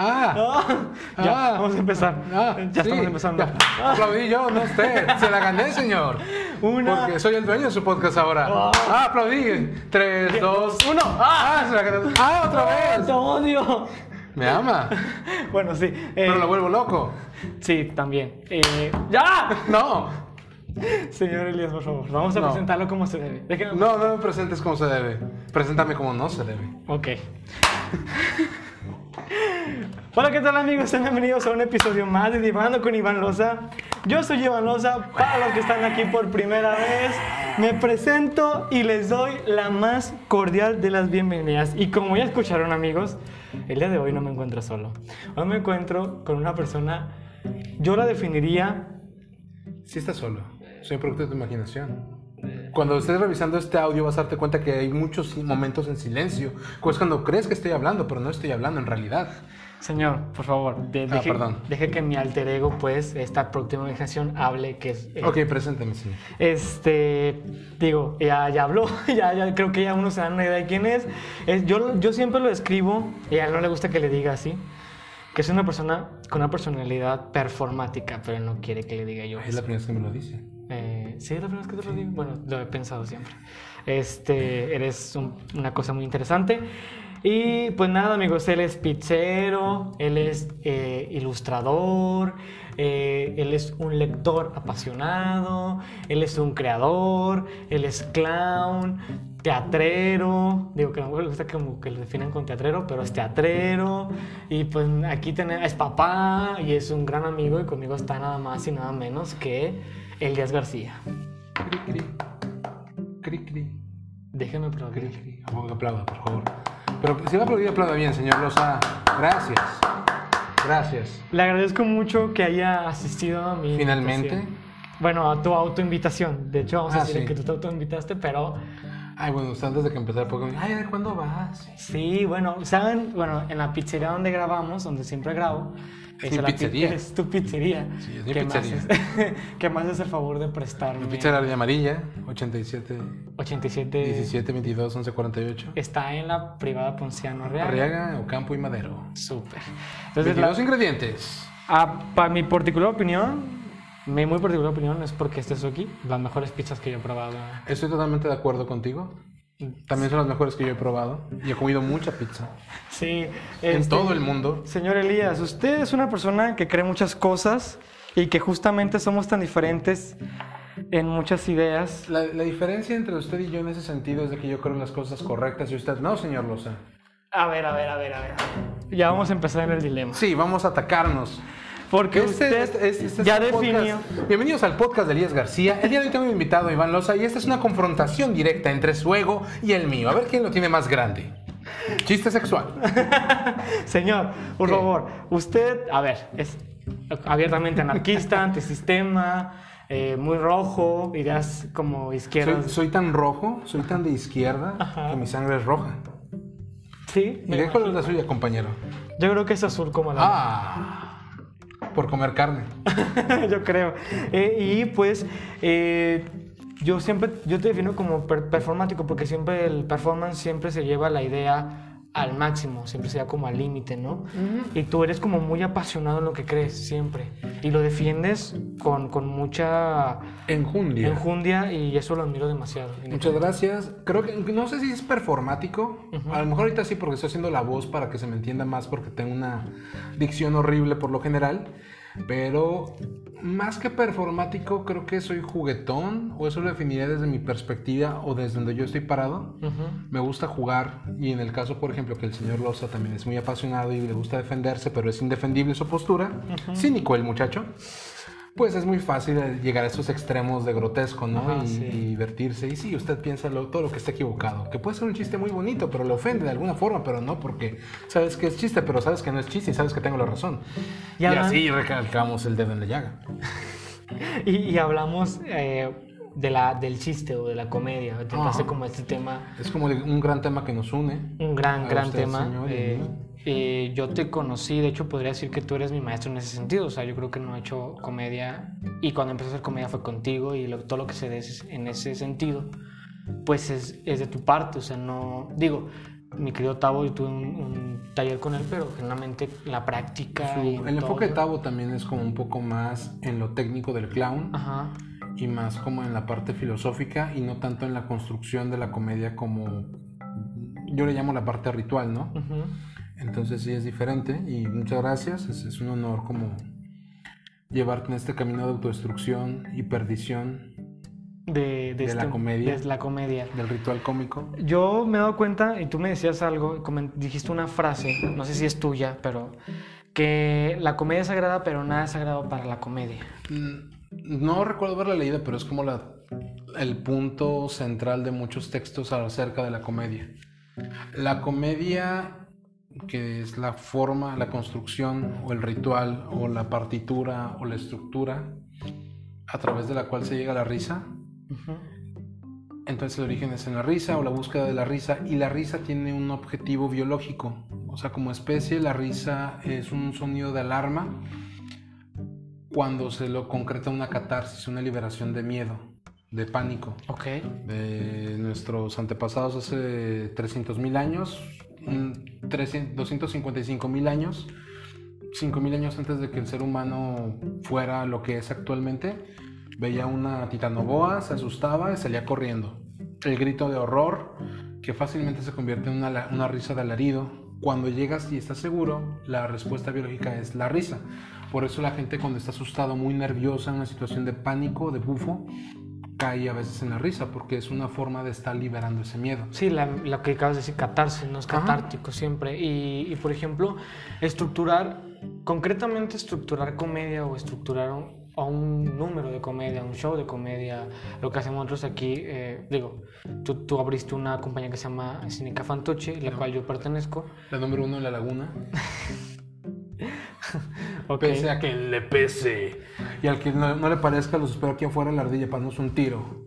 Ah, Ah, ya, Ah. vamos a empezar. ah, ya sí, estamos empezando. ya. Aplaudí yo, no usted. Se la gané, señor. Una. Porque soy el dueño de su podcast ahora. Ah. Ah, aplaudí. Tres, dos, uno. Ah, se la gané. Ah, otra vez. ¡Te odio! Me ama. Bueno, sí. eh, Pero lo vuelvo loco. Sí, también. Eh, ¡Ya! No, Señor Elías, por favor, vamos a No. presentarlo como se debe. No, no me presentes como se debe. Preséntame como no se debe. Ok. Hola, ¿qué tal amigos? Sean bienvenidos a un episodio más de Divando con Iván Loza. Yo soy Iván Loza, para los que están aquí por primera vez, me presento y les doy la más cordial de las bienvenidas. Y como ya escucharon amigos, el día de hoy no me encuentro solo. Hoy me encuentro con una persona, yo la definiría Sí estás solo. Soy producto de tu imaginación. Cuando estés revisando este audio vas a darte cuenta que hay muchos momentos en silencio. Pues cuando crees que estoy hablando, pero no estoy hablando en realidad. Señor, por favor, de- Ah, deje, perdón. deje que mi alter ego, pues, esta próxima imaginación hable, que es... eh, Ok, preséntame, señor. Este, digo, ya, ya habló, ya, ya creo que ya uno se da una idea de quién es. Es- yo, yo siempre lo escribo, y a él no le gusta que le diga así, que es una persona con una personalidad performática, pero no quiere que le diga yo Es la primera vez que me lo dice. Eh, sí, es la primera vez que te lo digo. Bueno, lo he pensado siempre. Este, eres un- una cosa muy interesante. Y pues nada, amigos, él es pizzero, él es eh, ilustrador, eh, él es un lector apasionado, él es un creador, él es clown, teatrero, digo que no me gusta como que lo definen con teatrero, pero es teatrero, y pues aquí tenemos, es papá y es un gran amigo y conmigo está nada más y nada menos que Elías García. Cri, cri. Cri, cri. Déjeme Cri, aplaudir. cri. Aplauda, por favor. Pero si va a aplaudir, aplauda bien, señor Loza. Gracias. Gracias. Le agradezco mucho que haya asistido a mi Finalmente. invitación. Bueno, a tu autoinvitación. De hecho, vamos a Ah, decir sí. que tú te autoinvitaste, pero Ay, bueno, antes de que empezara, porque ay, ¿de cuándo vas? sí, bueno, saben, bueno, en la pizzería donde grabamos, donde siempre grabo, Es es, mi la pizzería. es tu pizzería. Sí, es mi que pizzería. Me haces, que me haces el favor de prestarme. Pizza de amarilla, 87, 87 17, 22, 11, 48. está en la privada Ponciano Arriaga. Arriaga, Ocampo y Madero. Súper. Entonces, la- 22 ingredientes. Ah, para mi particular opinión, mi muy particular opinión es porque estés aquí, las mejores pizzas que yo he probado. Estoy totalmente de acuerdo contigo. También son las mejores que yo he probado. Y he comido mucha pizza. Sí, En este, todo el mundo. Señor Elías, usted es una persona que cree muchas cosas y que justamente somos tan diferentes en muchas ideas. La, la diferencia entre usted y yo en ese sentido es de que yo creo en las cosas correctas y usted no, señor Loza. A ver, a ver, a ver, a ver. Ya vamos a empezar en el dilema. Sí, vamos a atacarnos. Porque Este- usted este- este- es ya podcast. definió. Bienvenidos al podcast de Elías García. El día de hoy tengo un invitado, Iván Loza, y esta es una confrontación directa entre su ego y el mío. A ver quién lo tiene más grande. Chiste sexual. Señor, por ¿Qué? favor, usted, a ver, es abiertamente anarquista, antisistema, eh, muy rojo, ideas como izquierdas. Soy, soy tan rojo, soy tan de izquierda, Ajá. que mi sangre es roja. Sí, ¿Y imagino. es la suya, compañero? Yo creo que es azul como la. Ah, por comer carne. yo creo. Eh, y pues eh, yo siempre, yo te defino como per- performático porque siempre el performance siempre se lleva la idea al máximo, siempre se lleva como al límite, ¿no? Y tú eres como muy apasionado en lo que crees, siempre. Y lo defiendes con, con mucha Enjundia. enjundia y eso lo admiro demasiado. Muchas gracias. Creo que no sé si es performático. A lo mejor ahorita sí porque estoy haciendo la voz para que se me entienda más porque tengo una dicción horrible por lo general. Pero más que performático, creo que soy juguetón o eso lo definiría desde mi perspectiva o desde donde yo estoy parado. Ujú. Me gusta jugar y en el caso, por ejemplo, que el señor Loza también es muy apasionado y le gusta defenderse, pero es indefendible su postura, cínico el muchacho, pues es muy fácil llegar a esos extremos de grotesco, ¿no? Ajá, y, sí. y divertirse. Y sí, usted piensa lo- todo lo que está equivocado, que puede ser un chiste muy bonito, pero le ofende de alguna forma, pero no porque sabes que es chiste, pero sabes que no es chiste y sabes que tengo la razón. Y así recalcamos el dedo en la llaga. Y, y hablamos eh, de la, del chiste o de la comedia. Intentaste Ajá. como este tema Es como un gran tema que nos une. Un gran, gran usted, tema. señor, Eh, eh, yo te conocí, de hecho podría decir que tú eres mi maestro en ese sentido. O sea, yo creo que no he hecho comedia y cuando empecé a hacer comedia fue contigo y lo- todo lo que se dé en ese sentido, pues es, es de tu parte. O sea, no. Digo, mi querido Tavo, yo tuve un, taller con él, pero generalmente la práctica. el enfoque de Tavo también es como un poco más en lo técnico del clown. Y más como en la parte filosófica y no tanto en la construcción de la comedia como yo le llamo la parte ritual, ¿no? Entonces sí es diferente y muchas gracias, es, un honor como llevarte en este camino de autodestrucción y perdición de, la este, comedia. De la comedia. Del ritual cómico. Yo me he dado cuenta, y tú me decías algo, dijiste una frase, no sé si es tuya, pero que la comedia es sagrada, pero nada es sagrado para la comedia. Mm, no recuerdo haberla leído, pero es como la, el punto central de muchos textos acerca de la comedia. La comedia, que es la forma, la construcción o el ritual o la partitura o la estructura a través de la cual se llega a la risa. Entonces el origen es en la risa o la búsqueda de la risa y la risa tiene un objetivo biológico. O sea, como especie la risa es un sonido de alarma cuando se lo concreta una catarsis, una liberación de miedo, de pánico. Ok. De nuestros antepasados hace 300.000 años, 255.000 años, 5.000 años antes de que el ser humano fuera lo que es actualmente, veía una titanoboa, se asustaba y salía corriendo. El grito de horror, que fácilmente se convierte en una, una risa de alarido. Cuando llegas y estás seguro, la respuesta biológica es la risa. Por eso la gente cuando está asustado, muy nerviosa, en una situación de pánico, de bufo, cae a veces en la risa, porque es una forma de estar liberando ese miedo. Sí, lo que acabas de decir, catarse, no es catártico siempre. Y, por ejemplo, estructurar, concretamente estructurar comedia o estructurar un, un número de comedia, un show de comedia, lo que hacemos nosotros aquí, eh, digo, tú, tú, abriste una compañía que se llama Cineca Fantoche, la cual yo pertenezco. La número uno en La Laguna. okay. Pese a que le pese. Y al que no, le parezca, los espero aquí afuera en la ardilla para darnos un tiro.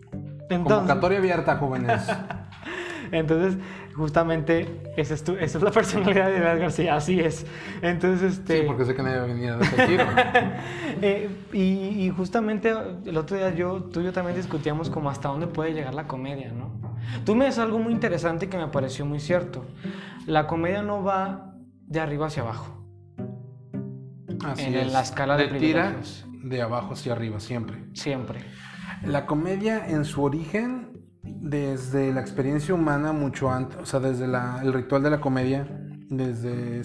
Entonces... Convocatoria abierta, jóvenes. Entonces, justamente, esa es, esa es la personalidad de Edgar García, así es. Entonces, este... Sí, porque sé que nadie va a venir a dar tiro. eh, y, y, justamente el otro día yo, tú y yo también discutíamos como hasta dónde puede llegar la comedia, ¿no? Tú me dices algo muy interesante que me pareció muy cierto. La comedia no va de arriba hacia abajo en, la escala de, tira de abajo hacia arriba, siempre. Siempre. La comedia en su origen, desde la experiencia humana, mucho antes, o sea, desde el ritual de la comedia, desde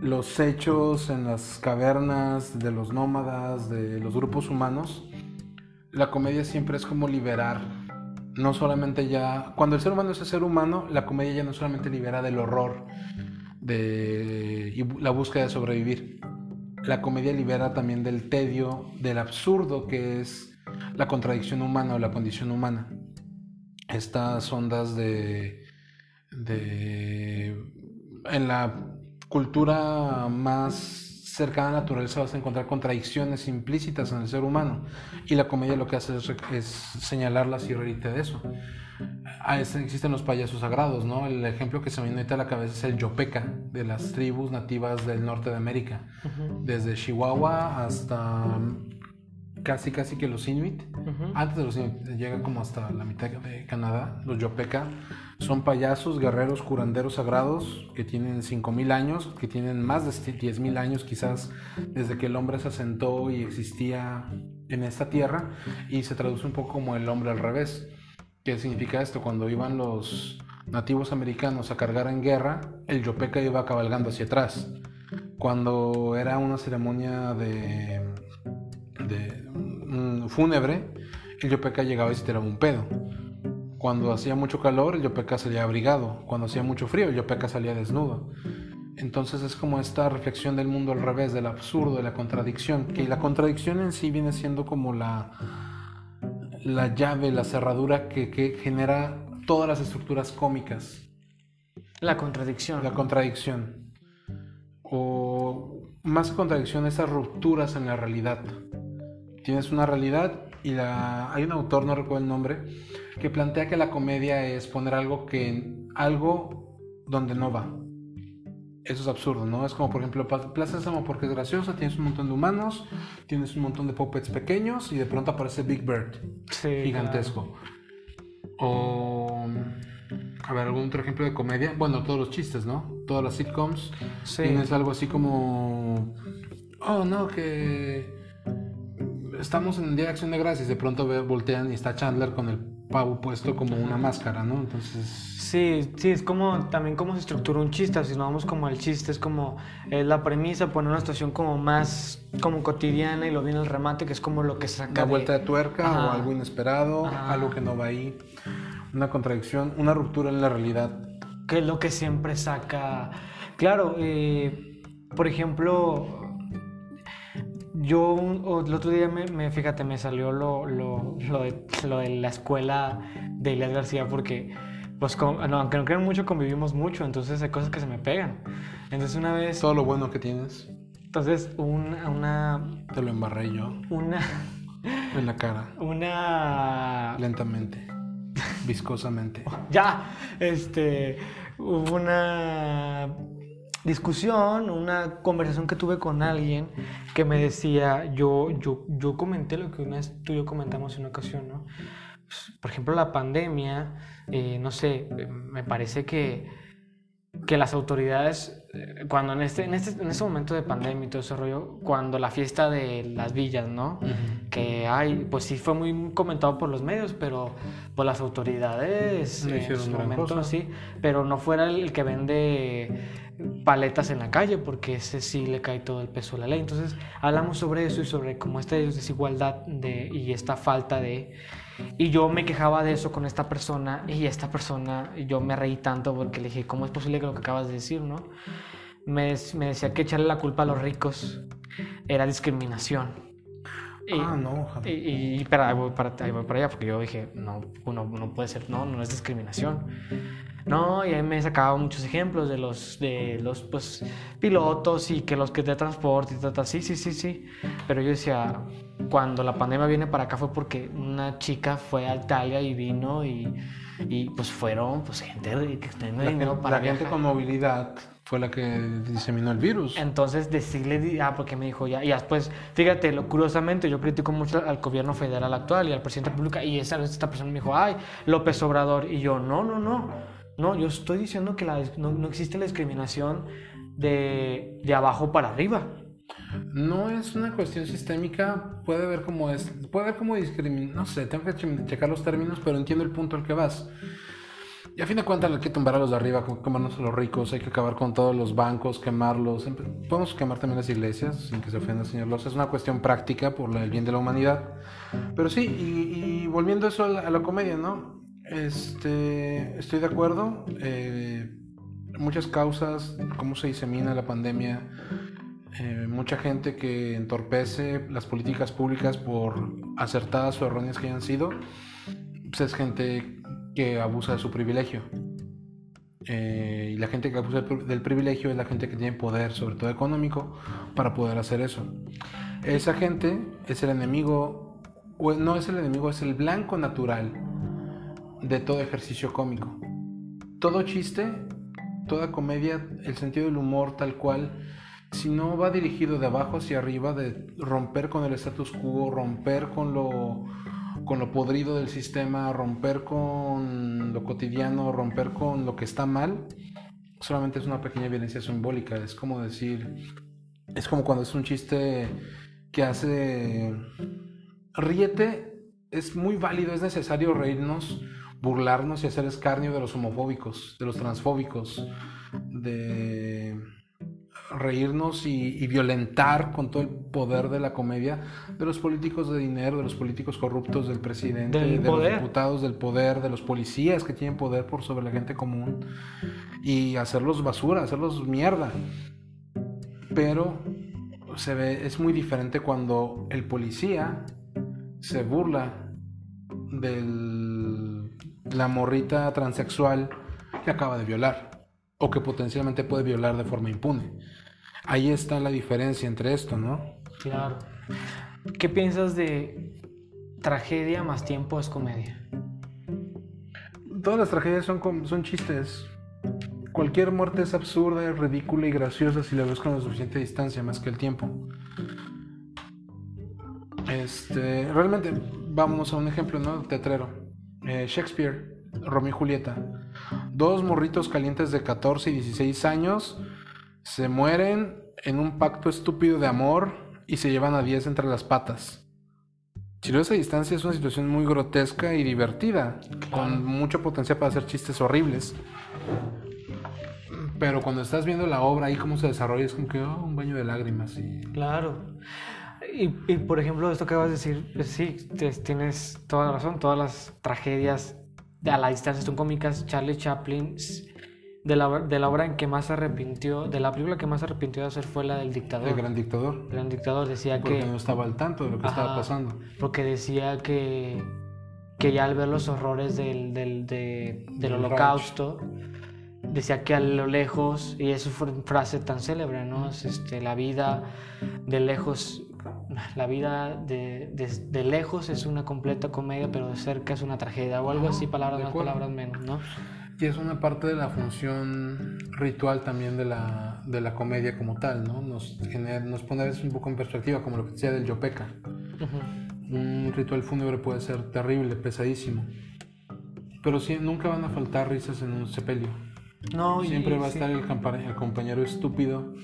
los hechos en las cavernas de los nómadas, de los grupos humanos, la comedia siempre es como liberar. No solamente ya, cuando el ser humano es el ser humano, la comedia ya no solamente libera del horror, de y la búsqueda de sobrevivir. La comedia libera también del tedio, del absurdo que es la contradicción humana o la condición humana. Estas ondas de, de en la cultura más cercana a la naturaleza vas a encontrar contradicciones implícitas en el ser humano. Y la comedia lo que hace es, es señalarlas y reírte de eso. Ah, existen los payasos sagrados, ¿no? El ejemplo que se me viene a la cabeza es el yopeca de las tribus nativas del norte de América, desde Chihuahua hasta casi casi que los Inuit, antes de los Inuit, llega como hasta la mitad de Canadá, los yopeca son payasos, guerreros, curanderos sagrados que tienen 5.000 años, que tienen más de 10.000 años quizás desde que el hombre se asentó y existía en esta tierra y se traduce un poco como el hombre al revés ¿Qué significa esto? Cuando iban los nativos americanos a cargar en guerra, el yopeca iba cabalgando hacia atrás. Cuando era una ceremonia de, de fúnebre, el yopeca llegaba y se tiraba un pedo. Cuando hacía mucho calor, yopeca salía abrigado. Cuando hacía mucho frío, yopeca salía desnudo. Entonces es como esta reflexión del mundo al revés, del absurdo, de la contradicción, que la contradicción en sí viene siendo como la, la llave, la cerradura que, genera todas las estructuras cómicas. La contradicción. La contradicción. O más que contradicción, esas rupturas en la realidad. Tienes una realidad y la... hay un autor, no recuerdo el nombre, que plantea que la comedia es poner algo que algo donde no va eso es absurdo, ¿no? Es como, por ejemplo, Plaza Sésamo porque es graciosa, tienes un montón de humanos, tienes un montón de puppets pequeños y de pronto aparece Big Bird, gigantesco. O A ver, algún otro ejemplo de comedia. Bueno, todos los chistes, ¿no? Todas las sitcoms. Sí. Tienes algo así como. Oh, no, que. Estamos en el Día de Acción de Gracias. De pronto voltean y está Chandler con el pavo puesto como una máscara, ¿no? Entonces. Sí, sí, es como también cómo se estructura un chiste, si no vamos como el chiste, es como eh, la premisa, poner una situación como más como cotidiana y lo viene el remate, que es como lo que saca Una de- vuelta de tuerca Ajá. o algo inesperado, Ajá. algo que no va ahí. Una contradicción, una ruptura en la realidad. que es lo que siempre saca. Claro, eh, por ejemplo, yo el otro día me, me- fíjate, me salió lo, lo, lo de, lo de la escuela de Elias García porque, pues, no, aunque no crean mucho, convivimos mucho, entonces hay cosas que se me pegan. Entonces una vez, Todo lo bueno que tienes, entonces una, una, te lo embarré yo una, en la cara, una, lentamente, viscosamente. Ya, este, hubo una discusión, una conversación que tuve con alguien que me decía, yo, yo, yo comenté lo que una vez tú y yo comentamos en una ocasión, ¿no? Pues, Por ejemplo, la pandemia, eh, no sé, eh, me parece que, que las autoridades, eh, cuando en este, en, este, en este momento de pandemia y todo ese rollo, cuando la fiesta de las villas, ¿no? que hay, pues sí fue muy comentado por los medios, pero pues las autoridades No en su momento cosa. sí, pero no fuera el que vende paletas en la calle, porque ese sí le cae todo el peso de la ley. Entonces hablamos sobre eso y sobre cómo esta desigualdad de, y esta falta de... Y yo me quejaba de eso con esta persona y esta persona, yo me reí tanto porque le dije, ¿cómo es posible que lo que acabas de decir, no? Me, me decía que echarle la culpa a los ricos era discriminación. Y- Ah, no, ojalá. y, y pero ahí voy, para, ahí voy para allá, porque yo dije, no, no, no puede ser, no, no es discriminación. No, y ahí me sacaba muchos ejemplos de los, de los pues, pilotos y que los que de transporte y tal. Sí, sí, sí, sí. Pero yo decía, cuando la pandemia viene para acá fue porque una chica fue a Italia y vino y, y pues fueron pues gente que tenía dinero gente- para la gente viajar. con movilidad fue la que diseminó el virus. Entonces decirle, ah, porque me dijo ya, y después, fíjate, lo, curiosamente yo critico mucho al gobierno federal actual y al presidente de la República, y esa, esta persona me dijo, ay, López Obrador, y yo, no, no, no, no, yo estoy diciendo que la, no, no existe la discriminación de, de abajo para arriba. No es una cuestión sistémica, puede ver cómo es, puede ver cómo discriminar, no sé, tengo que che- checar los términos, pero entiendo el punto al que vas. Y a fin de cuentas hay que tumbar a los de arriba, como quemarnos a los ricos, hay que acabar con todos los bancos, quemarlos. Podemos quemar también las iglesias, sin que se ofenda, señor Loza. Es una cuestión práctica por el bien de la humanidad. Pero sí, y, volviendo eso a la, a la comedia, ¿no? Este, estoy de acuerdo. eh, muchas causas, cómo se disemina la pandemia, eh, mucha gente que entorpece las políticas públicas por acertadas o erróneas que hayan sido, pues es gente que abusa de su privilegio. Eh, y la gente que abusa del pri- del privilegio es la gente que tiene poder, sobre todo económico, para poder hacer eso. Esa gente es el enemigo, o no es el enemigo, es el blanco natural de todo ejercicio cómico. Todo chiste, toda comedia, el sentido del humor tal cual, si no va dirigido de abajo hacia arriba, de romper con el status quo, romper con lo, con lo podrido del sistema, romper con lo cotidiano, romper con lo que está mal, solamente es una pequeña violencia simbólica. Es como decir, es como cuando es un chiste que hace, ríete, es muy válido, es necesario reírnos, burlarnos y hacer escarnio de los homofóbicos, de los transfóbicos, de reírnos y, y violentar con todo el poder de la comedia de los políticos de dinero, de los políticos corruptos, del presidente, Del de poder. los diputados del poder, de los policías que tienen poder por sobre la gente común y hacerlos basura, hacerlos mierda. Pero se ve, es muy diferente cuando el policía se burla de la morrita transexual que acaba de violar o que potencialmente puede violar de forma impune. Ahí está la diferencia entre esto, ¿no? Claro. ¿Qué piensas de tragedia más tiempo es comedia? Todas las tragedias son, com- son chistes. Cualquier muerte es absurda, ridícula y graciosa si la ves con la suficiente distancia, más que el tiempo. Este, realmente, vamos a un ejemplo, ¿no? Teatrero. Eh, Shakespeare, Romeo y Julieta. Dos morritos calientes de 14 y 16 años se mueren en un pacto estúpido de amor y se llevan a 10 entre las patas. Si lo ves a distancia es una situación muy grotesca y divertida, con mucho potencial para hacer chistes horribles. Pero cuando estás viendo la obra y cómo se desarrolla, es como que oh, un baño de lágrimas. Y... Claro. Y, por ejemplo, esto que vas a decir, pues sí, tienes toda la razón, todas las tragedias a la distancia son cómicas. Charlie Chaplin de la, de la obra en que más se arrepintió, de la película que más se arrepintió de hacer fue la del dictador. El gran dictador. El gran dictador decía porque que... Porque no estaba al tanto de lo que estaba pasando. Porque decía que, que ya al ver los horrores del, del, del holocausto, decía que a lo lejos, y eso fue una frase tan célebre, ¿no? este, la vida de lejos... La vida de, de, lejos es una completa comedia, pero de cerca es una tragedia, o algo así, palabras más, palabras menos, ¿no? Y es una parte de la función ritual también de la, de la comedia como tal, ¿no? Nos, nos pone un poco en perspectiva, como lo que decía del Yopeca. Un ritual fúnebre puede ser terrible, pesadísimo. Pero sí, nunca van a faltar risas en un sepelio. No, Siempre va a estar el, el, compañero estúpido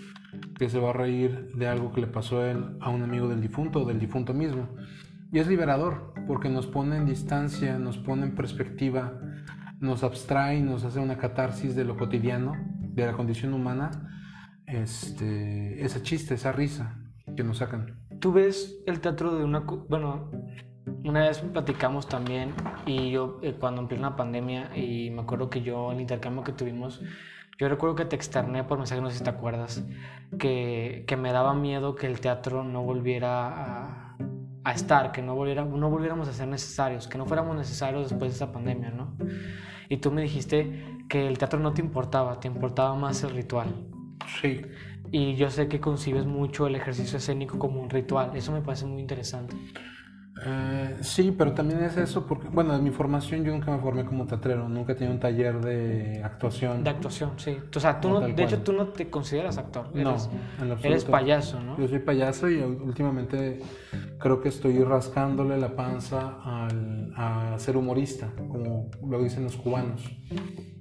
que se va a reír de algo que le pasó a él, a un amigo del difunto o del difunto mismo. Y es liberador, porque nos pone en distancia, nos pone en perspectiva nos abstrae, nos hace una catarsis de lo cotidiano, de la condición humana, este, ese chiste, esa risa que nos sacan. Tú ves el teatro de una... Bueno, una vez platicamos también y yo eh, cuando empezó la pandemia y me acuerdo que yo el intercambio que tuvimos, yo recuerdo que te externé por mensaje, no sé si te acuerdas, que, que me daba miedo que el teatro no volviera a, a estar, que no, volviera, no volviéramos a ser necesarios, que no fuéramos necesarios después de esta pandemia, ¿no? Y tú me dijiste que el teatro no te importaba, te importaba más el ritual. Sí. Y yo sé que concibes mucho el ejercicio escénico como un ritual. Eso me parece muy interesante. Eh, sí, pero también es eso porque, bueno, en mi formación yo nunca me formé como teatrero, nunca he tenido un taller de actuación. De actuación, sí. O sea, tú no, de hecho tú no te consideras actor. Eres, no, Eres payaso, ¿no? Yo soy payaso y últimamente creo que estoy rascándole la panza al, a ser humorista, como lo dicen los cubanos.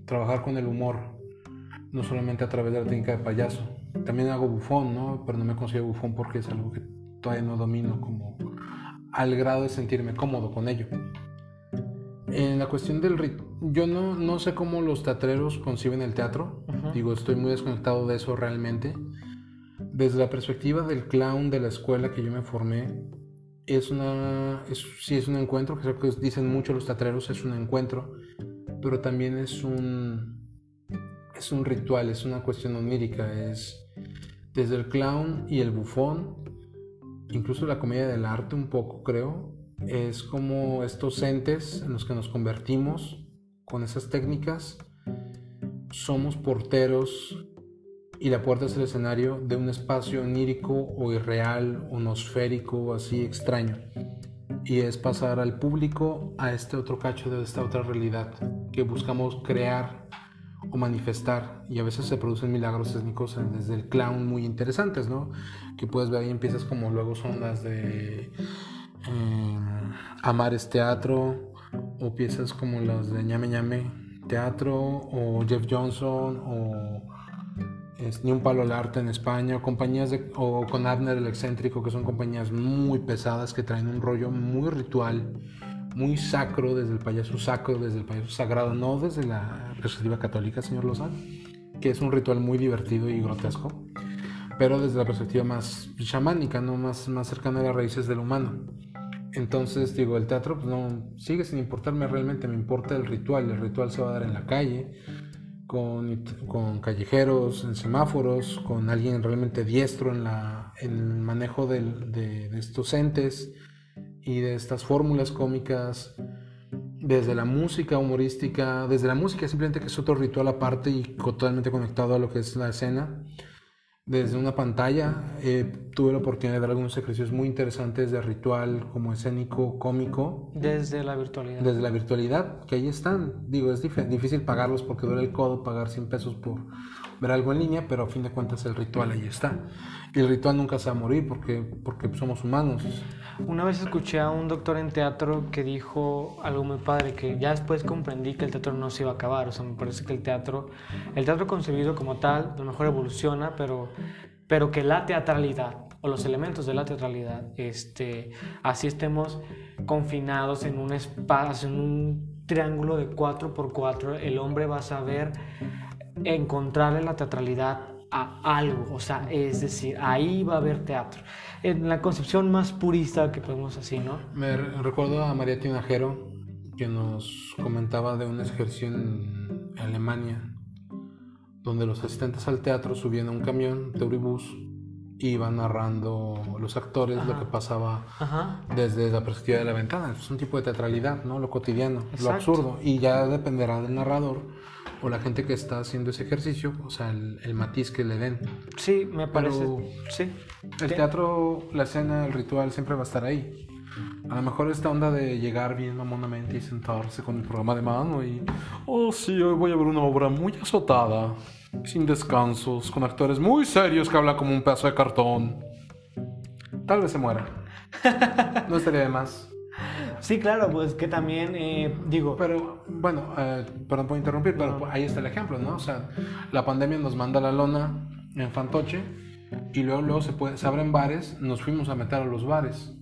Trabajar con el humor, no solamente a través de la técnica de payaso. También hago bufón, ¿no? Pero no me considero bufón porque es algo que todavía no domino como al grado de sentirme cómodo con ello. En la cuestión del ritmo, yo no, no sé cómo los teatreros conciben el teatro, digo, estoy muy desconectado de eso realmente. Desde la perspectiva del clown de la escuela que yo me formé, es una, es, sí es un encuentro, que que dicen mucho los teatreros, es un encuentro, pero también es un, es un ritual, es una cuestión onírica, es desde el clown y el bufón incluso la comedia del arte un poco, creo, es como estos entes en los que nos convertimos con esas técnicas. Somos porteros y la puerta es el escenario de un espacio onírico o irreal o nosférico así extraño. Y es pasar al público a este otro cacho de esta otra realidad que buscamos crear o manifestar y a veces se producen milagros técnicos desde el clown muy interesantes, ¿no? Que puedes ver ahí empiezas como luego son las de eh, Amar es teatro o piezas como las de ñame ñame teatro o Jeff Johnson o Ni un palo al arte en España o compañías o con Abner el excéntrico que son compañías muy pesadas que traen un rollo muy ritual muy sacro, desde el payaso sacro, desde el payaso sagrado, no desde la perspectiva católica, señor Lozano, que es un ritual muy divertido y grotesco, pero desde la perspectiva más chamánica, ¿no? más, más cercana a las raíces del humano. Entonces, digo, el teatro pues, no sigue sin importarme realmente, me importa el ritual. El ritual se va a dar en la calle, con, con callejeros, en semáforos, con alguien realmente diestro en, la, en el manejo de, de estos entes y de estas fórmulas cómicas, desde la música humorística, desde la música simplemente que es otro ritual aparte y totalmente conectado a lo que es la escena. Desde una pantalla eh, tuve la oportunidad de dar algunos ejercicios muy interesantes de ritual como escénico, cómico. Desde la virtualidad. Desde la virtualidad, que ahí están. Digo, es difícil pagarlos porque duele el codo pagar 100 pesos por ver algo en línea, pero a fin de cuentas el ritual ahí está. Y el ritual nunca se va a morir porque, porque somos humanos. Una vez escuché a un doctor en teatro que dijo algo muy padre, que ya después comprendí que el teatro no se iba a acabar, o sea, me parece que el teatro, el teatro concebido como tal, a lo mejor evoluciona, pero, pero que la teatralidad o los elementos de la teatralidad, este, así estemos confinados en un espacio, en un triángulo de 4x4, el hombre va a saber encontrarle la teatralidad a algo, o sea, es decir, ahí va a haber teatro. En la concepción más purista que podemos así, ¿no? Me recuerdo a María Tinajero que nos comentaba de un ejercicio en Alemania donde los asistentes al teatro subían a un camión de Uribus y iban narrando los actores lo que pasaba desde la perspectiva de la ventana. Es un tipo de teatralidad, ¿no? Lo cotidiano, lo absurdo. Y ya dependerá del narrador o la gente que está haciendo ese ejercicio, o sea, el, matiz que le den. Sí, me parece. sí. El teatro, la escena, el ritual siempre va a estar ahí. A lo mejor esta onda de llegar bien mamonamente y sentarse con el programa de mano y. Oh, sí, hoy voy a ver una obra muy azotada, sin descansos, con actores muy serios que hablan como un pedazo de cartón. Tal vez se muera. No estaría de más. Sí, claro, pues que también, eh, digo... Pero, bueno, eh, perdón por interrumpir, pero ahí está el ejemplo, ¿no? O sea, la pandemia nos manda la lona en Fantoche y luego, luego se, puede, se abren bares, nos fuimos a meter a los bares.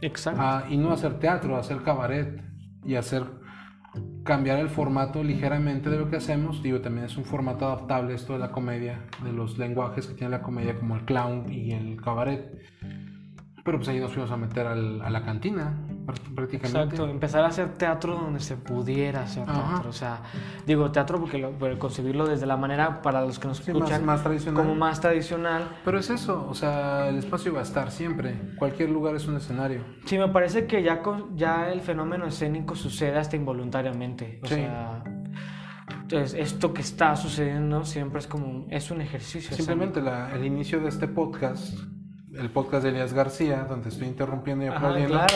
Exacto. Ah, y no hacer teatro, hacer cabaret y hacer cambiar el formato ligeramente de lo que hacemos. Digo, también es un formato adaptable esto de la comedia, de los lenguajes que tiene la comedia como el clown y el cabaret. Pero pues ahí nos fuimos a meter a la cantina, prácticamente. Exacto, empezar a hacer teatro donde se pudiera hacer teatro. O sea, digo teatro porque lo, concebirlo desde la manera, para los que nos escuchan, más, tradicional. como más tradicional. Pero es eso, o sea, el espacio va a estar siempre. Cualquier lugar es un escenario. Sí, me parece que ya, ya el fenómeno escénico sucede hasta involuntariamente. O sea entonces, esto que está sucediendo siempre es como, es un ejercicio. Simplemente la, el inicio de este podcast el podcast de Elias García, donde estoy interrumpiendo y aplaudiendo. claro,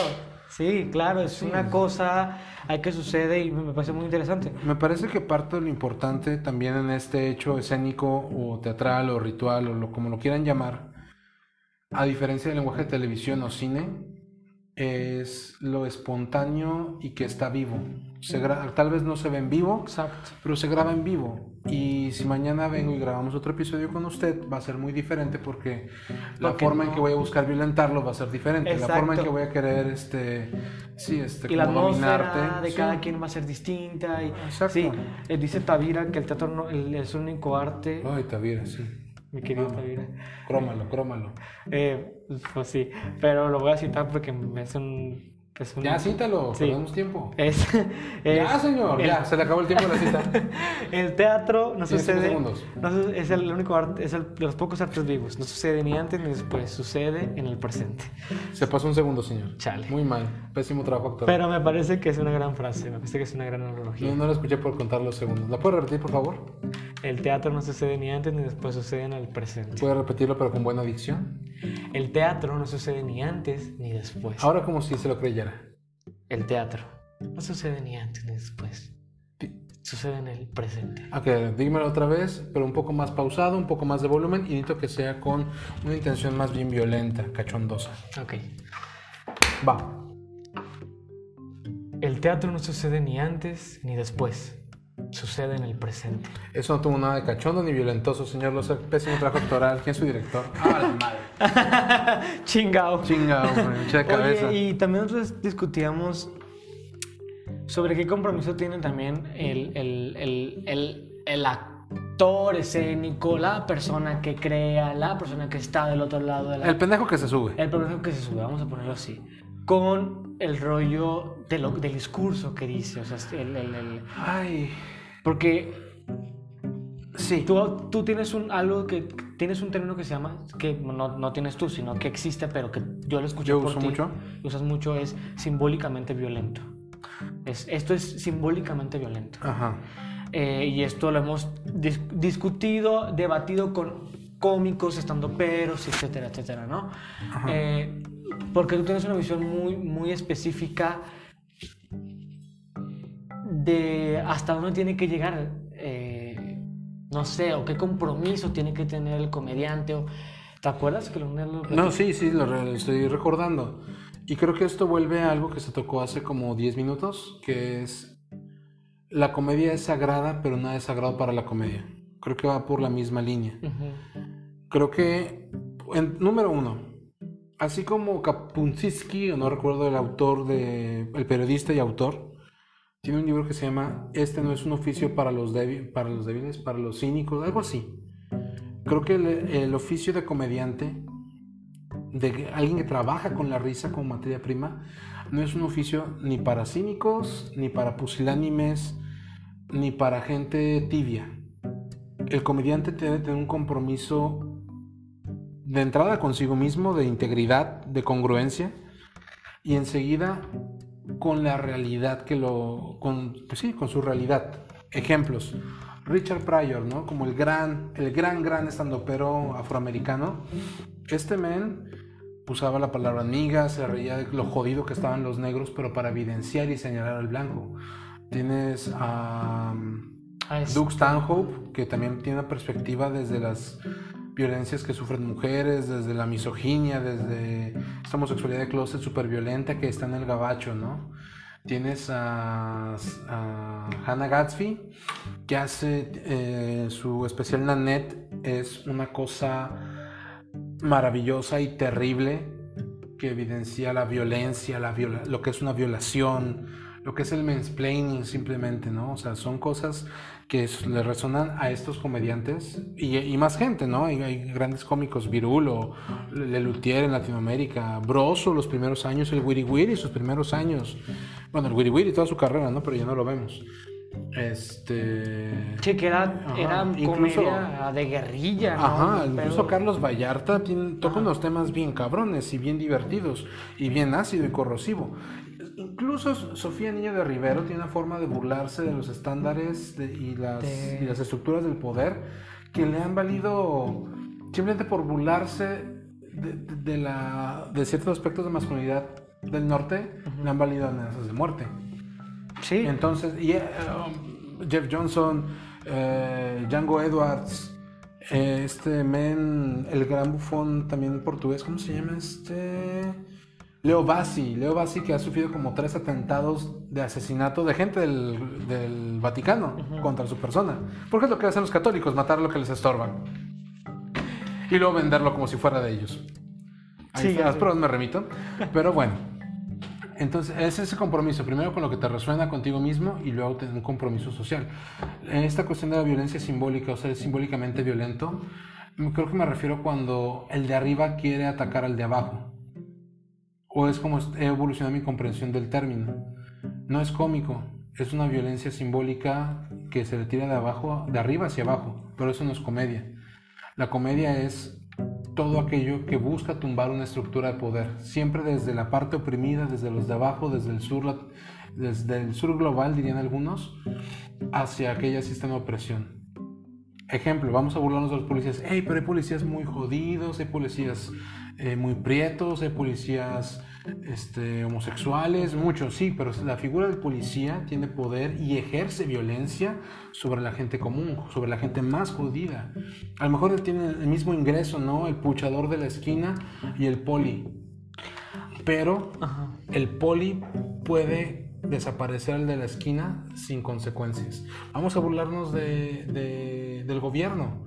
sí, claro, es una cosa hay que sucede y me parece muy interesante. Me parece que parte de lo importante también en este hecho escénico o teatral o ritual o lo, como lo quieran llamar, a diferencia del lenguaje de televisión o cine, es lo espontáneo y que está vivo. Se tal vez no se ve en vivo, Exacto. pero se graba en vivo. Y si mañana vengo y grabamos otro episodio con usted, va a ser muy diferente porque la forma en que voy a buscar violentarlo va a ser diferente. La forma en que voy a querer, este, sí, este, y la atmósfera de cada quien va a ser distinta. Y, Exacto. Sí, eh, dice Tavira que el teatro no, es el único arte. Ay, Tavira, sí mi querido Tavira. Crómalo, crómalo. Eh, pues sí, pero lo voy a citar porque es un ya, cítalo, sí. tenemos tiempo. Es, ya, señor, ya, se le acabó el tiempo de la cita. el teatro no sucede. No, es el único arte, es el, de los pocos artes vivos. No sucede ni antes ni después, sucede en el presente. Se pasó un segundo, señor. Chale. Muy mal, pésimo trabajo actor. Pero me parece que es una gran frase, me parece que es una gran analogía. No, no la escuché por contar los segundos. ¿La puede repetir, por favor? El teatro no sucede ni antes ni después, sucede en el presente. ¿Puede repetirlo, pero con buena dicción? El teatro no sucede ni antes ni después. Ahora como si se lo creyera. El teatro no sucede ni antes ni después. Sucede en el presente. Ok, dímelo otra vez, pero un poco más pausado, un poco más de volumen y necesito que sea con una intención más bien violenta, cachondosa. Ok. Va. El teatro no sucede ni antes ni después sucede en el presente. Eso no tuvo nada de cachondo ni violentoso, señor Loza. Pésimo trabajo actoral. ¿Quién es su director? ¡Ah, la madre! Chingao. Chingao, mucha cabeza. Oye, y también nosotros discutíamos sobre qué compromiso tiene también el, el, el, el, el actor escénico, la persona que crea, la persona que está del otro lado de la... El pendejo que se sube. El pendejo que se sube, vamos a ponerlo así. Con el rollo de lo, del discurso que dice, o sea, el... el, el... Ay... Porque sí. tú, tú tienes un, algo que, tienes un término que se llama, que no, no tienes tú, sino que existe, pero que yo lo escuché yo por uso ti, mucho. Usas mucho, es simbólicamente violento. Es, esto es simbólicamente violento. Ajá. Eh, y esto lo hemos discutido, debatido con cómicos, estando peros, etcétera, etcétera, ¿no? Eh, porque tú tienes una visión muy, muy específica de hasta dónde tiene que llegar, eh, no sé, o qué compromiso tiene que tener el comediante. O, ¿Te acuerdas que lo, No, sí, sí, lo estoy recordando. Y creo que esto vuelve a algo que se tocó hace como 10 minutos, que es la comedia es sagrada, pero nada es sagrado para la comedia. Creo que va por la misma línea. Creo que, en, número uno, así como Kapunzinski, o no recuerdo el autor, de, el periodista y autor, tiene un libro que se llama Este no es un oficio para los, para los débiles, para los cínicos, algo así. Creo que el, oficio de comediante, de alguien que trabaja con la risa como materia prima, no es un oficio ni para cínicos, ni para pusilánimes, ni para gente tibia. El comediante debe tener un compromiso de entrada consigo mismo, de integridad, de congruencia, y enseguida con la realidad que lo. con, pues sí, con su realidad. Ejemplos. Richard Pryor, ¿no? Como el gran, el gran, gran estandopero afroamericano. Este men usaba la palabra niga, se reía de lo jodido que estaban los negros, pero para evidenciar y señalar al blanco. Tienes a Doug Stanhope, que también tiene una perspectiva desde las violencias que sufren mujeres, desde la misoginia, desde esta homosexualidad de closet súper violenta que está en el gabacho, ¿no? Tienes a, Hannah Gatsby, que hace eh, su especial Nanette, es una cosa maravillosa y terrible que evidencia la violencia, la lo que es una violación, lo que es el mansplaining simplemente, ¿no? O sea, son cosas que le resonan a estos comediantes y, más gente, ¿no? Hay, grandes cómicos, Virulo, Lelutier en Latinoamérica, Broso los primeros años, el Wiri Wiri sus primeros años, bueno, el Wiri Wiri toda su carrera, ¿no? Pero ya no lo vemos. Este. Sí, que era, comedia de guerrilla. ¿no? Ajá, incluso Carlos Vallarta toca unos temas bien cabrones y bien divertidos y bien ácido y corrosivo. Incluso Sofía Niño de Rivero tiene una forma de burlarse de los estándares y, las, las estructuras del poder que le han valido simplemente por burlarse de, la, de ciertos aspectos de masculinidad del norte, le han valido amenazas de muerte. Sí. Entonces, y, eh, um, Jeff Johnson, eh, Django Edwards, eh, este men, el gran bufón también portugués, ¿cómo se llama este? Leo Bassi, Leo Bassi que ha sufrido como tres atentados de asesinato de gente del, Vaticano contra su persona. Porque es lo que hacen los católicos, matar lo que les estorban. Y luego venderlo como si fuera de ellos. Ahí sí, las pruebas me remito. Pero bueno. Entonces, es ese compromiso, primero con lo que te resuena contigo mismo y luego tener un compromiso social. Esta cuestión de la violencia simbólica, o sea, simbólicamente violento, creo que me refiero cuando el de arriba quiere atacar al de abajo o es como he evolucionado mi comprensión del término. No es cómico, es una violencia simbólica que se le tira de abajo, de arriba hacia abajo, pero eso no es comedia. La comedia es todo aquello que busca tumbar una estructura de poder, siempre desde la parte oprimida, desde los de abajo, desde el sur, desde el sur global, dirían algunos, hacia aquella sistema de opresión. Ejemplo, vamos a burlarnos de los policías. Hey, pero hay policías muy jodidos, hay policías eh, muy prietos, hay policías este, homosexuales, muchos sí, pero la figura del policía tiene poder y ejerce violencia sobre la gente común, sobre la gente más jodida. A lo mejor tiene el mismo ingreso, ¿no? El puchador de la esquina y el poli. Pero el poli puede desaparecer el de la esquina sin consecuencias. Vamos a burlarnos de, del gobierno.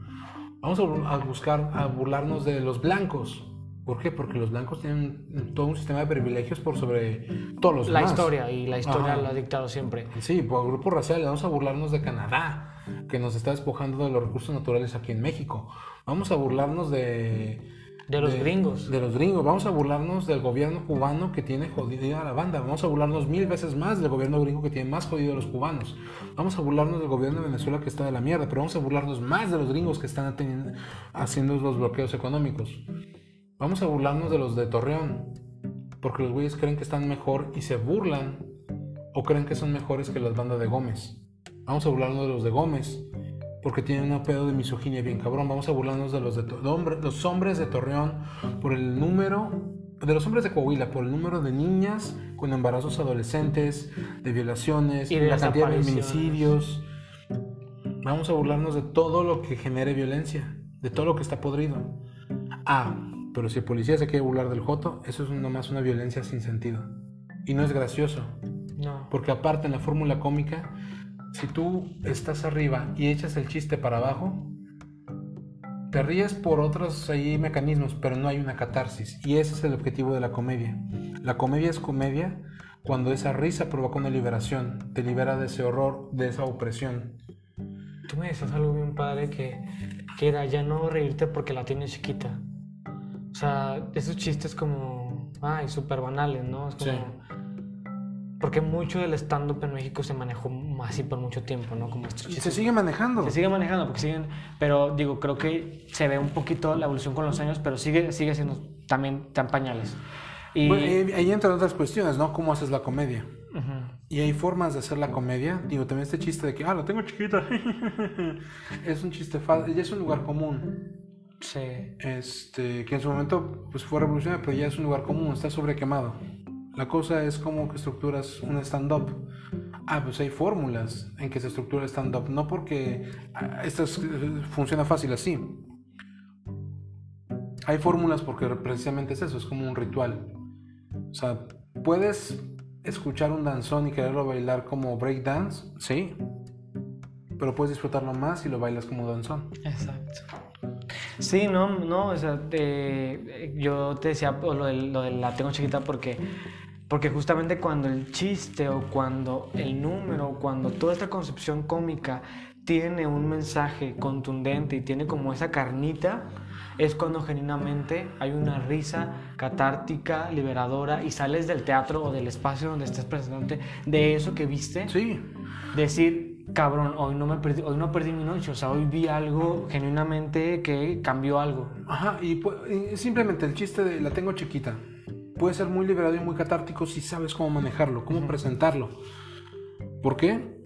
Vamos a buscar a burlarnos de los blancos. ¿Por qué? Porque los blancos tienen todo un sistema de privilegios por sobre todos los la La historia, y la historia lo ha dictado siempre. Sí, por grupos raciales. Vamos a burlarnos de Canadá, que nos está despojando de los recursos naturales aquí en México. Vamos a burlarnos de... De los gringos. De los gringos. Vamos a burlarnos del gobierno cubano que tiene jodida a la banda. Vamos a burlarnos mil veces más del gobierno gringo que tiene más jodido a los cubanos. Vamos a burlarnos del gobierno de Venezuela que está de la mierda. Pero vamos a burlarnos más de los gringos que están haciendo los bloqueos económicos. Vamos a burlarnos de los de Torreón, porque los güeyes creen que están mejor y se burlan o creen que son mejores que las bandas de Gómez. Vamos a burlarnos de los de Gómez, porque tienen un pedo de misoginia bien cabrón. Vamos a burlarnos de los, de los hombres de Torreón por el número, de los hombres de Coahuila, por el número de niñas con embarazos adolescentes, de violaciones, y de la cantidad de feminicidios. Vamos a burlarnos de todo lo que genere violencia, de todo lo que está podrido. Ah, Pero si el policía se quiere burlar del joto, eso es nomás una violencia sin sentido. Y no es gracioso. No. Porque aparte en la fórmula cómica, si tú estás arriba y echas el chiste para abajo, te ríes por otros ahí mecanismos, pero no hay una catarsis. Y ese es el objetivo de la comedia. La comedia es comedia cuando esa risa provoca una liberación, te libera de ese horror, de esa opresión. Tú me decías algo bien padre que, que era ya no reírte porque la tienes chiquita. O sea, esos chistes como, ay, súper banales, ¿no? Es como, Sí. Porque mucho del stand-up en México se manejó así por mucho tiempo, ¿no? Como Y se sigue manejando. Se sigue manejando porque siguen, pero digo, creo que se ve un poquito la evolución con los años, pero sigue, sigue siendo también tan pañales. Y, Bueno, ahí entran otras cuestiones, ¿no? ¿Cómo haces la comedia? Y hay formas de hacer la comedia. Digo, también este chiste de que, ah, la tengo chiquita. es un chiste fácil, ya es un lugar común. Sí. Este, que en su momento pues fue revolucionario, pero ya es un lugar común, está sobrequemado. La cosa es cómo estructuras un stand-up. Ah, pues hay fórmulas en que se estructura stand-up, no porque ah, esto es- funciona fácil así. Hay fórmulas porque precisamente es eso, es como un ritual. O sea, puedes escuchar un danzón y quererlo bailar como breakdance, sí, pero puedes disfrutarlo más si lo bailas como danzón. Exacto. Sí, no, no, o sea, yo te decía de, lo de la tengo chiquita porque, porque justamente cuando el chiste o cuando el número o cuando toda esta concepción cómica tiene un mensaje contundente y tiene como esa carnita, es cuando genuinamente hay una risa catártica, liberadora y sales del teatro o del espacio donde estés presente de eso que viste. Sí, decir, cabrón, hoy no, me perdí, hoy no perdí mi noche, o sea, hoy vi algo genuinamente que cambió algo. Ajá, y, pu- y simplemente el chiste de la tengo chiquita puede ser muy liberador y muy catártico si sabes cómo manejarlo, cómo presentarlo. ¿Por qué?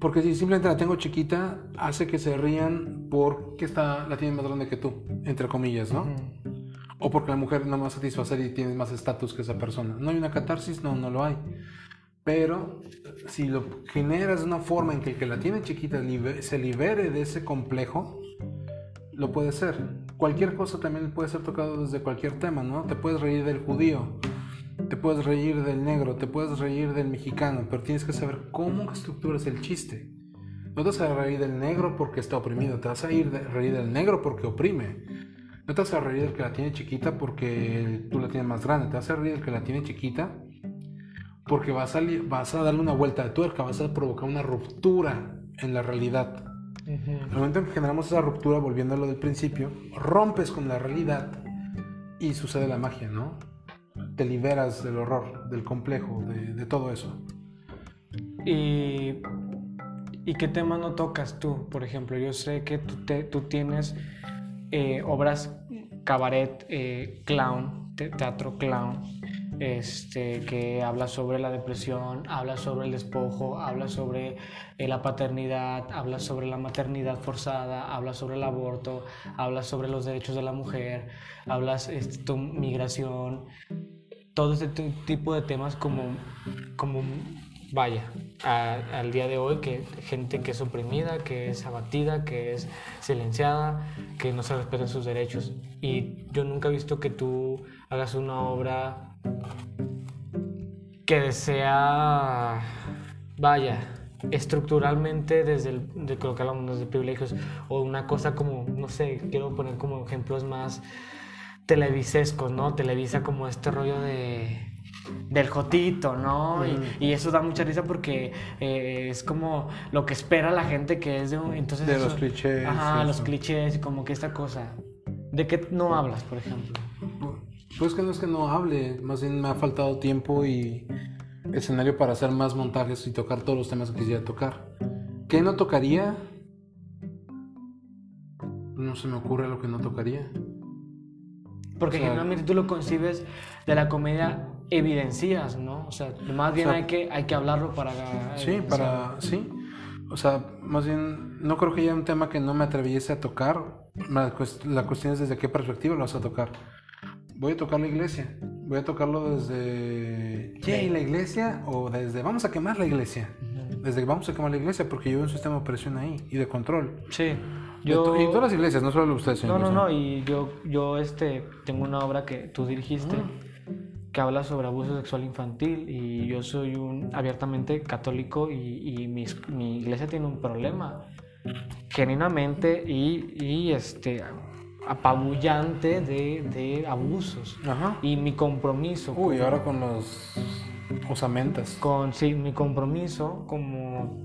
Porque si simplemente la tengo chiquita, hace que se rían porque está, la tiene más grande que tú, entre comillas, ¿no? O porque la mujer no va a satisfacer y tiene más estatus que esa persona. ¿No hay una catarsis? No, no lo hay. Pero si lo generas de una forma en que el que la tiene chiquita libe- se libere de ese complejo, lo puede ser. Cualquier cosa también puede ser tocado desde cualquier tema, ¿no? Te puedes reír del judío, te puedes reír del negro, te puedes reír del mexicano, pero tienes que saber cómo estructuras el chiste. No te vas a reír del negro porque está oprimido, te vas a ir reír del negro porque oprime. No te vas a reír del que la tiene chiquita porque tú la tienes más grande, te vas a reír del que la tiene chiquita porque vas a, vas a darle una vuelta de tuerca, vas a provocar una ruptura en la realidad. El momento en que generamos esa ruptura, volviendo a lo del principio, rompes con la realidad y sucede la magia, ¿no? Te liberas del horror, del complejo, de, de todo eso. Y, ¿Y qué tema no tocas tú? Por ejemplo, yo sé que tú, te- tú tienes eh, obras cabaret, eh, clown, te- teatro clown, este, que habla sobre la depresión, habla sobre el despojo, habla sobre eh, la paternidad, habla sobre la maternidad forzada, habla sobre el aborto, habla sobre los derechos de la mujer, hablas este, tu migración, todo este ti- tipo de temas como, como vaya, a- al día de hoy, que gente que es oprimida, que es abatida, que es silenciada, que no se respetan sus derechos. Y yo nunca he visto que tú hagas una obra que sea, vaya, estructuralmente desde el, de hablamos desde privilegios, o una cosa como, no sé, quiero poner como ejemplos más televisescos, ¿no? Televisa como este rollo de del jotito, ¿no? Y- y, eso da mucha risa porque eh, es como lo que espera la gente que es de un... Entonces De eso- los clichés, Ajá, los clichés y como que esta cosa. ¿De qué no hablas, por ejemplo? Pues que no es que no hable, más bien me ha faltado tiempo y escenario para hacer más montajes y tocar todos los temas que quisiera tocar. ¿Qué no tocaría? No se me ocurre lo que no tocaría. Porque O sea- generalmente tú lo concibes de la comedia evidencias, ¿no? O sea, más bien O sea, hay, que, hay que hablarlo para... Sí, evidenciar. para. Sí. O sea, más bien, no creo que haya un tema que no me atreviese a tocar. La cuestión es desde qué perspectiva lo vas a tocar. Voy a tocar la iglesia. Voy a tocarlo desde. ¿Yay, la iglesia? O desde. Vamos a quemar la iglesia. desde que vamos a quemar la iglesia, porque yo veo un sistema de opresión ahí y de control. Sí. Yo... y todas las iglesias, no solo ustedes. No, no, no, y yo, yo este, tengo una obra que tú dirigiste que habla sobre abuso sexual infantil y yo soy un abiertamente católico y, y mi, mi, iglesia tiene un problema genuinamente y, y este apabullante de, de abusos. Ajá. y mi compromiso uy ahora con los osamentas. con sí mi compromiso como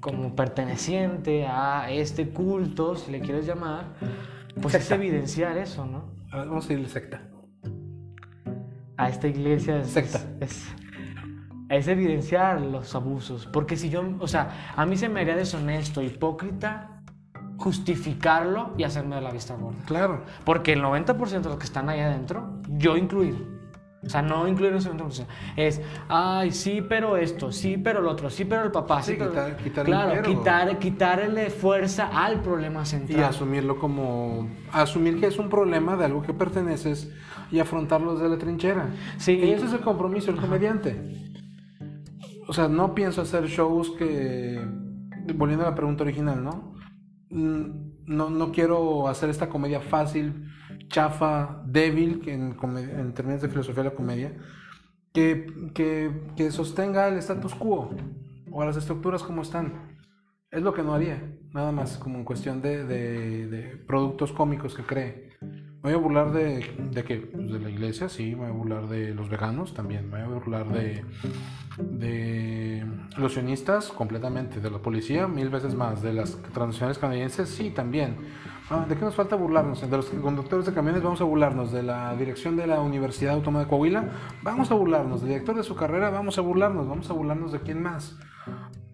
como perteneciente a este culto si le quieres llamar pues es evidenciar eso no vamos a ir secta. A esta iglesia es, secta. es, es evidenciar los abusos. Porque si yo o sea a mí se me haría deshonesto hipócrita justificarlo y hacerme de la vista gorda. Claro. Porque el 90% de los que están ahí adentro, yo incluido, o sea, no incluir ese 90%, es, ay, sí, pero esto, sí, pero lo otro, sí, pero el papá, sí, Sí, pero... quitar- quitar el claro, quitar, quitarle fuerza al problema Y central. asumirlo como. Asumir que es un problema de algo que perteneces y afrontarlo desde la trinchera. Sí. Y ese es el compromiso del comediante. O sea, no pienso hacer shows que. Volviendo a la pregunta original, ¿no? Mm, No, no quiero hacer esta comedia fácil, chafa, débil, que en, en términos de filosofía de la comedia, que, que, que sostenga el status quo o las estructuras como están. Es lo que no haría, nada más, como en cuestión de, de- de productos cómicos que cree. Voy a burlar de, de qué? De la iglesia, sí, voy a burlar de los veganos también, voy a burlar de, de los sionistas completamente, de la policía mil veces más, de las transnacionales canadienses, sí, también. Ah, ¿De qué nos falta burlarnos? De los conductores de camiones vamos a burlarnos, de la dirección de la Universidad Autónoma de Coahuila vamos a burlarnos, del director de su carrera vamos a burlarnos, vamos a burlarnos de quién más.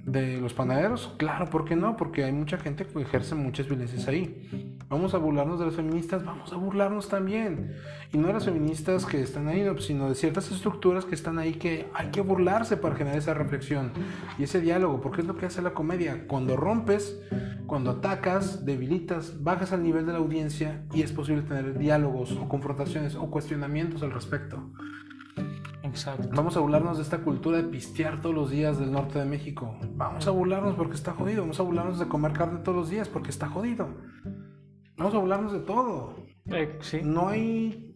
¿De los panaderos? Claro, ¿por qué no? Porque hay mucha gente que ejerce muchas violencias ahí. Vamos a burlarnos de las feministas, vamos a burlarnos también. Y no de las feministas que están ahí, no, sino de ciertas estructuras que están ahí que hay que burlarse para generar esa reflexión y ese diálogo, porque es lo que hace la comedia. Cuando rompes, cuando atacas, debilitas, bajas al nivel de la audiencia y es posible tener diálogos o confrontaciones o cuestionamientos al respecto. Exacto. Vamos a burlarnos de esta cultura de pistear todos los días del norte de México. Vamos a burlarnos porque está jodido. Vamos a burlarnos de comer carne todos los días porque está jodido. Vamos a burlarnos de todo. Eh, sí. No hay,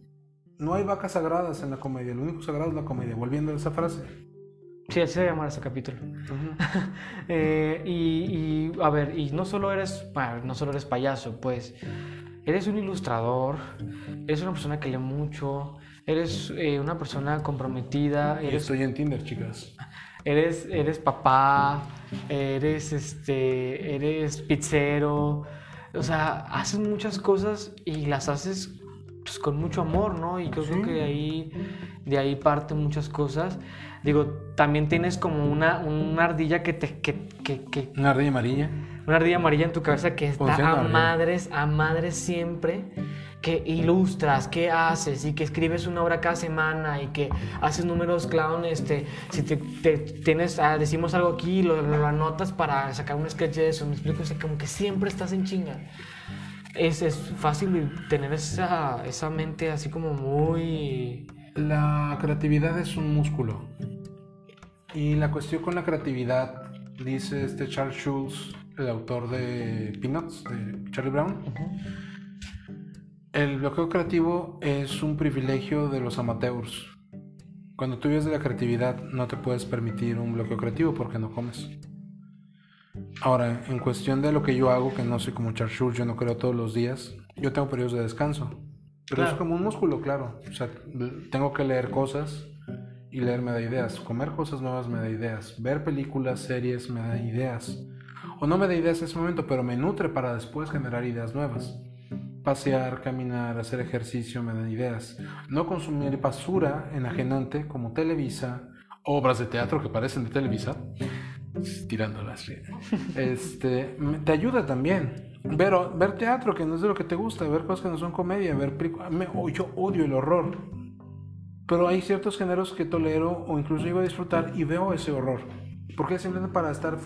no hay vacas sagradas en la comedia. Lo único sagrado es la comedia. Volviendo a esa frase. Sí, así se va a llamar ese capítulo. Eh, y, y, a ver, y no solo eres, bueno, no solo eres payaso, pues eres un ilustrador, eres una persona que lee mucho, eres eh, una persona comprometida, eres, estoy en Tinder, chicas. eres, eres papá, eres, este, eres pizzero, o sea, haces muchas cosas y las haces pues, con mucho amor, ¿no? Y creo, creo que de ahí, de ahí parten muchas cosas. Digo, también tienes como una, una ardilla que te... Que, que, que- Una ardilla amarilla. una ardilla amarilla en tu cabeza que está Funciona a madres, a madres siempre, que ilustras, que haces y que escribes una obra cada semana y que haces números clown, este, si te, te- tienes, ah, decimos algo aquí, lo, lo anotas para sacar un sketch de eso, me explico, o sea, como que siempre estás en chinga. Es, es fácil tener esa, esa mente así como muy... La creatividad es un músculo. Y la cuestión con la creatividad, dice este Charles Schulz, el autor de Peanuts, de Charlie Brown, el bloqueo creativo es un privilegio de los amateurs. Cuando tú vives de la creatividad, no te puedes permitir un bloqueo creativo porque no comes. Ahora, en cuestión de lo que yo hago, que no soy como Charles yo no creo todos los días, yo tengo periodos de descanso. Pero es como un músculo, claro. O sea, tengo que leer cosas y leer me da ideas. Comer cosas nuevas me da ideas. Ver películas, series me da ideas. O no me da ideas en ese momento, pero me nutre para después generar ideas nuevas. Pasear, caminar, hacer ejercicio me dan ideas. No consumir basura enajenante como Televisa, obras de teatro que parecen de Televisa, tirándolas. Este, te ayuda también. Ver, ver teatro que no es de lo que te gusta, ver cosas que no son comedia, ver películas. me- oh, Yo odio el horror. Pero hay ciertos géneros que tolero o incluso llego a disfrutar y veo ese horror. Porque es simplemente para estar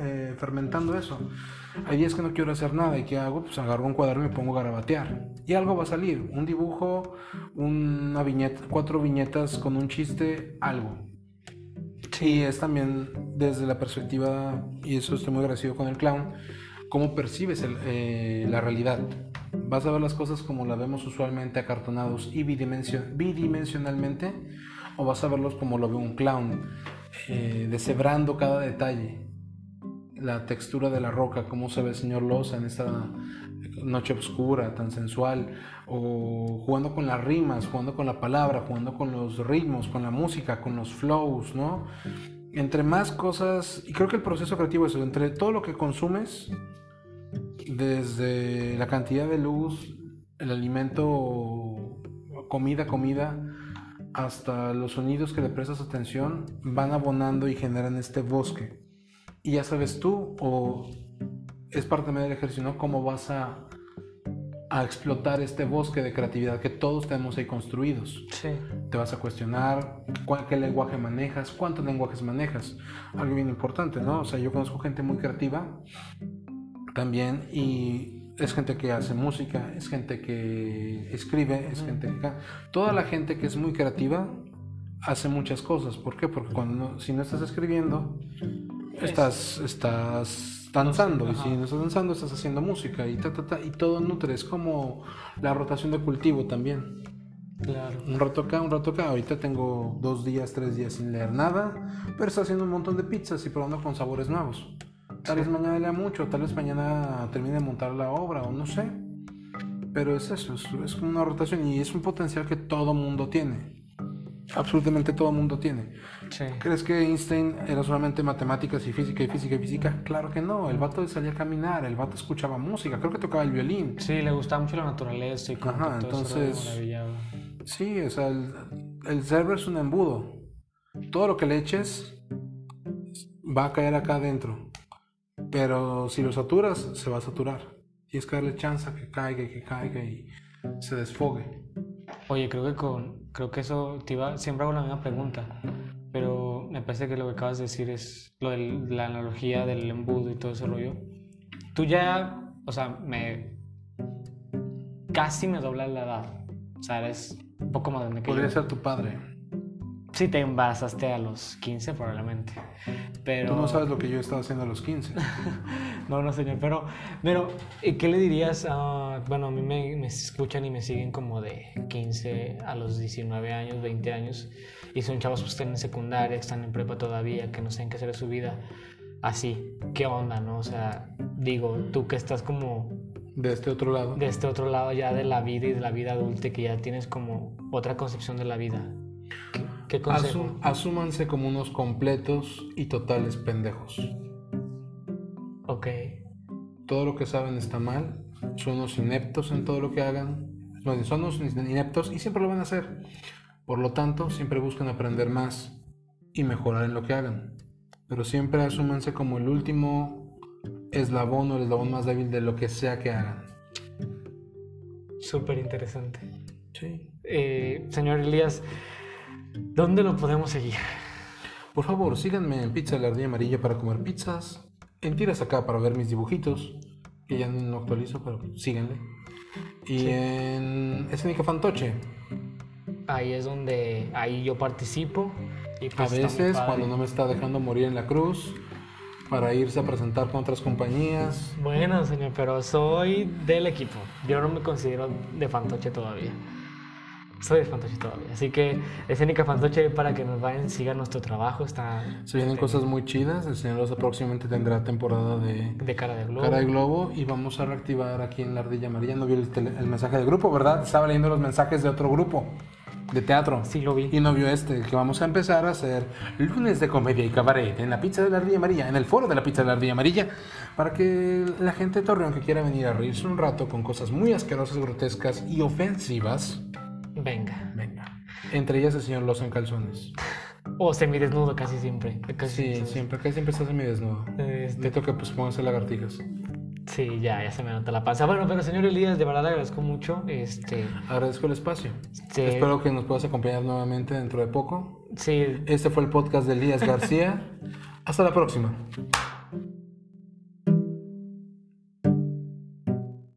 eh, fermentando eso. Hay días que no quiero hacer nada y ¿qué hago? Pues agarro un cuaderno y me pongo a garabatear. Y algo va a salir. Un dibujo, una viñeta, cuatro viñetas con un chiste, algo. Y es también desde la perspectiva, y eso estoy muy agradecido con el clown, cómo percibes el, eh, la realidad. Vas a ver las cosas como las vemos usualmente acartonados y bidimension, bidimensionalmente, o vas a verlos como lo ve un clown, eh, deshebrando cada detalle. La textura de la roca, cómo se ve el señor Loza en esta noche oscura, tan sensual, o jugando con las rimas, jugando con la palabra, jugando con los ritmos, con la música, con los flows, ¿no? Entre más cosas, y creo que el proceso creativo es eso, entre todo lo que consumes, desde la cantidad de luz, el alimento, comida, comida, hasta los sonidos que le prestas atención, van abonando y generan este bosque. Y ya sabes tú, o es parte del ejercicio, ¿no? Cómo vas a, a explotar este bosque de creatividad que todos tenemos ahí construidos. Sí. Te vas a cuestionar cuál, qué lenguaje manejas, cuántos lenguajes manejas. Algo bien importante, ¿no? O sea, yo conozco gente muy creativa también y es gente que hace música, es gente que escribe, es gente que... Toda la gente que es muy creativa hace muchas cosas. ¿Por qué? Porque cuando si no estás escribiendo, estás, estás danzando. Y si no estás danzando, estás haciendo música y, ta, ta, ta, y todo nutre. Es como la rotación de cultivo también. Claro. Un rato acá, un rato acá. Ahorita tengo dos días, tres días sin leer nada, pero está haciendo un montón de pizzas y probando con sabores nuevos. Tal vez mañana lea mucho, tal vez mañana termine de montar la obra o no sé. Pero es eso, es, una rotación y es un potencial que todo mundo tiene. Absolutamente todo mundo tiene. Sí. ¿Crees que Einstein era solamente matemáticas y física y física y física? Claro que no. El vato salía a caminar, el vato escuchaba música, creo que tocaba el violín. Sí, le gustaba mucho la naturaleza y como Ajá, que todo entonces-. Sí, o sea, el, el cerebro es un embudo. Todo lo que le eches va a caer acá adentro. Pero si lo saturas, se va a saturar. Tienes que darle chance a que caiga y que caiga y se desfogue. Oye, creo que con, creo que eso te iba, siempre hago la misma pregunta, pero me parece que lo que acabas de decir es lo de la analogía del embudo y todo ese rollo. Tú ya, o sea, me casi me doblas la edad. O sea, eres un poco más grande que Podría yo. ser tu padre. Sí, te embarazaste a los 15 probablemente. Pero Tú no sabes lo que yo estaba haciendo a los 15. No, no, señor, pero, pero ¿y ¿qué le dirías a, bueno, a mí me, me escuchan y me siguen como de 15 a los 19 años, 20 años, y son chavos que están en secundaria, que están en prepa todavía, que no saben qué hacer de su vida, así, ¿qué onda, no? O sea, digo, tú que estás como De este otro lado. de este otro lado ya de la vida y de la vida adulta, que ya tienes como otra concepción de la vida, ¿qué, qué consejo? Asum- asúmanse como unos completos y totales pendejos. Ok, Todo lo que saben está mal. Son unos ineptos en todo lo que hagan. Son unos ineptos y siempre lo van a hacer. Por lo tanto, siempre buscan aprender más y mejorar en lo que hagan. Pero siempre asúmanse como el último eslabón o el eslabón más débil de lo que sea que hagan. súper interesante. Sí. Eh, señor Elías, ¿dónde lo podemos seguir? Por favor, síganme en Pizza La Ardilla Amarilla para comer pizzas. En Tiras Acá para ver mis dibujitos. Que ya no actualizo, pero síganle. Y en Escénica Fantoche. Ahí es donde ahí yo participo. Y A pues muy veces, cuando no me está dejando morir en la cruz, para irse a presentar con otras compañías. Bueno, señor, pero soy del equipo. Yo no me considero de fantoche todavía. Soy fantoche todavía. Así que escénica fantoche para que nos vayan, sigan nuestro trabajo. Está Se vienen cosas muy chidas. El señor Loza próximamente tendrá temporada de de cara de globo. Cara de Globo y vamos a reactivar aquí en la Ardilla Amarilla. No vio el, tele- el mensaje del grupo, ¿verdad? Estaba leyendo los mensajes de otro grupo de teatro. Sí, lo vi. Y no vio este, que vamos a empezar a hacer lunes de comedia y cabaret en la pizza de la Ardilla Amarilla, en el foro de la pizza de la Ardilla Amarilla, para que la gente de Torreón que quiera venir a reírse un rato con cosas muy asquerosas, grotescas y ofensivas, Venga. venga. Entre ellas el señor Loza en calzones. O semidesnudo casi siempre. Casi Sí, siempre. siempre, casi siempre estás desnudo. Este, Necesito que pues pongas lagartijas. sí, ya, ya se me nota la panza. Bueno, pero señor Elías, de verdad le agradezco mucho. Este, Agradezco el espacio. Espero que nos puedas acompañar nuevamente dentro de poco. sí, Este fue el podcast de Elías García. Hasta la próxima.